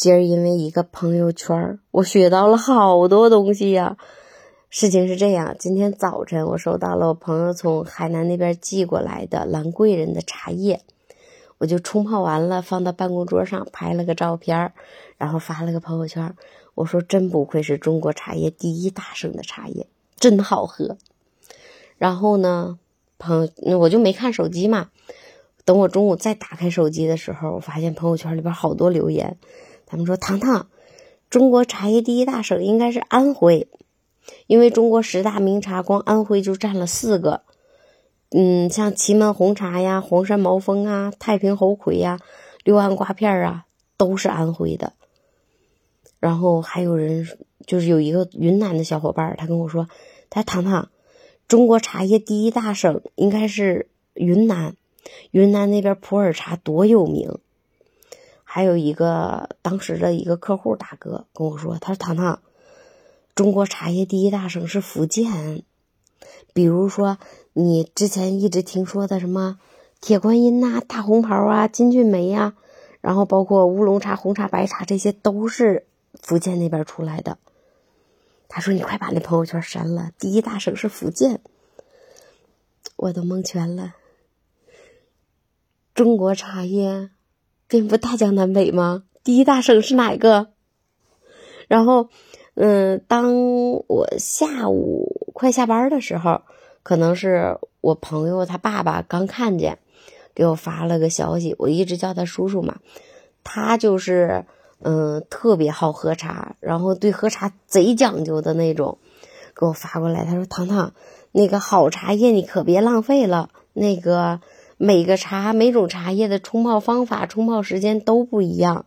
今儿因为一个朋友圈，我学到了好多东西呀。事情是这样，今天早晨我收到了我朋友从海南那边寄过来的兰贵人的茶叶，我就冲泡完了，放到办公桌上，拍了个照片，然后发了个朋友圈。我说真不愧是中国茶叶第一大省的茶叶，真好喝。然后呢，朋友我就没看手机嘛，等我中午再打开手机的时候，我发现朋友圈里边好多留言。他们说：“糖糖，中国茶叶第一大省应该是安徽，因为中国十大名茶，光安徽就占了四个。嗯，像祁门红茶呀、黄山毛峰啊、太平猴魁呀、六安瓜片啊，都是安徽的。然后还有人就是有一个云南的小伙伴，他跟我说：他糖糖，中国茶叶第一大省应该是云南，云南那边普洱茶多有名。”还有一个当时的一个客户大哥跟我说：“他说糖糖，中国茶叶第一大省是福建，比如说你之前一直听说的什么铁观音呐、大红袍啊、金骏眉呀，然后包括乌龙茶、红茶、白茶，这些都是福建那边出来的。”他说：“你快把那朋友圈删了，第一大省是福建。”我都蒙圈了，中国茶叶。并不大江南北吗？第一大省是哪个？然后，嗯，当我下午快下班的时候，可能是我朋友他爸爸刚看见，给我发了个消息。我一直叫他叔叔嘛，他就是嗯特别好喝茶，然后对喝茶贼讲究的那种，给我发过来。他说：“糖糖，那个好茶叶你可别浪费了，那个。”每个茶每种茶叶的冲泡方法、冲泡时间都不一样。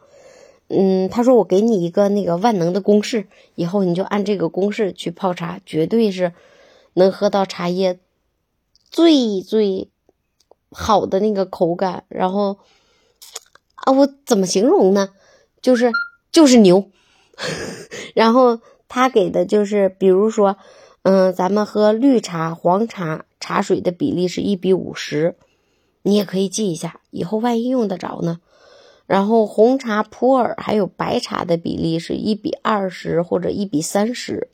嗯，他说我给你一个那个万能的公式，以后你就按这个公式去泡茶，绝对是能喝到茶叶最最好的那个口感。然后啊，我怎么形容呢？就是就是牛。然后他给的就是，比如说，嗯，咱们喝绿茶、黄茶，茶水的比例是一比五十。你也可以记一下，以后万一用得着呢。然后红茶、普洱还有白茶的比例是一比二十或者一比三十，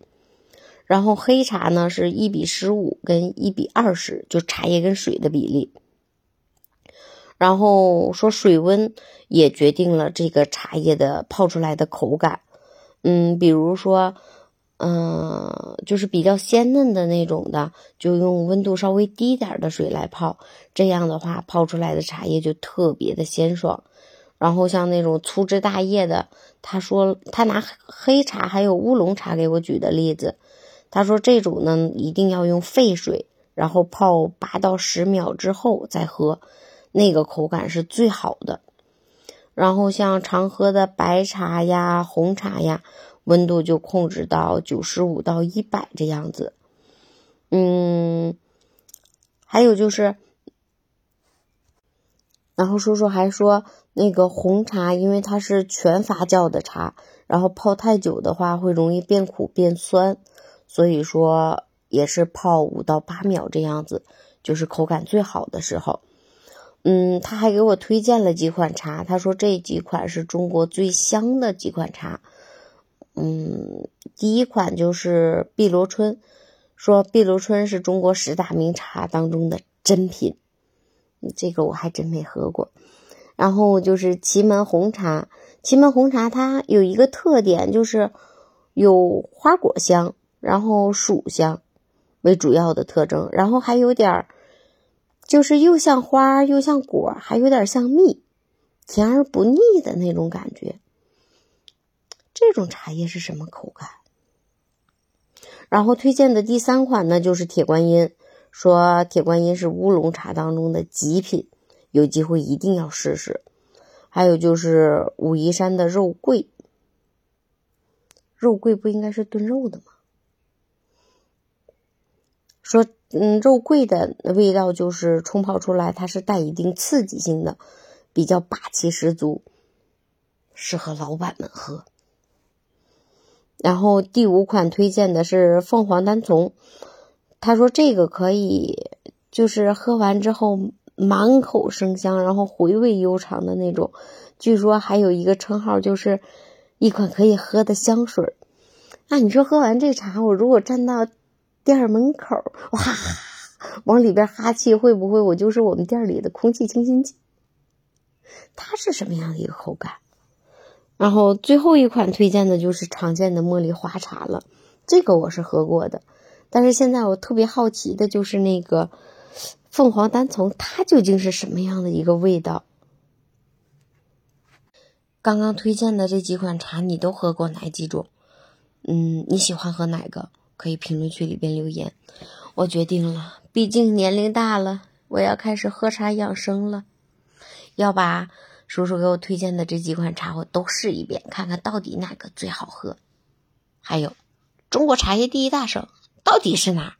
然后黑茶呢是一比十五跟一比二十，就茶叶跟水的比例。然后说水温也决定了这个茶叶的泡出来的口感。嗯，比如说。嗯，就是比较鲜嫩的那种的，就用温度稍微低点的水来泡，这样的话泡出来的茶叶就特别的鲜爽。然后像那种粗枝大叶的，他说他拿黑茶还有乌龙茶给我举的例子，他说这种呢一定要用沸水，然后泡八到十秒之后再喝，那个口感是最好的。然后像常喝的白茶呀、红茶呀。温度就控制到九十五到一百这样子，嗯，还有就是，然后叔叔还说，那个红茶因为它是全发酵的茶，然后泡太久的话会容易变苦变酸，所以说也是泡五到八秒这样子，就是口感最好的时候。嗯，他还给我推荐了几款茶，他说这几款是中国最香的几款茶。嗯，第一款就是碧螺春，说碧螺春是中国十大名茶当中的珍品，这个我还真没喝过。然后就是祁门红茶，祁门红茶它有一个特点，就是有花果香，然后薯香为主要的特征，然后还有点儿，就是又像花又像果，还有点像蜜，甜而不腻的那种感觉。这种茶叶是什么口感？然后推荐的第三款呢，就是铁观音。说铁观音是乌龙茶当中的极品，有机会一定要试试。还有就是武夷山的肉桂，肉桂不应该是炖肉的吗？说嗯，肉桂的味道就是冲泡出来，它是带一定刺激性的，比较霸气十足，适合老板们喝。然后第五款推荐的是凤凰单丛，他说这个可以，就是喝完之后满口生香，然后回味悠长的那种。据说还有一个称号就是一款可以喝的香水。那你说喝完这茶，我如果站到店门口，哇，往里边哈气，会不会我就是我们店里的空气清新剂？它是什么样的一个口感？然后最后一款推荐的就是常见的茉莉花茶了，这个我是喝过的，但是现在我特别好奇的就是那个凤凰单丛，它究竟是什么样的一个味道？刚刚推荐的这几款茶，你都喝过哪几种？嗯，你喜欢喝哪个？可以评论区里边留言。我决定了，毕竟年龄大了，我要开始喝茶养生了，要把。叔叔给我推荐的这几款茶，我都试一遍，看看到底哪个最好喝。还有，中国茶叶第一大省到底是哪？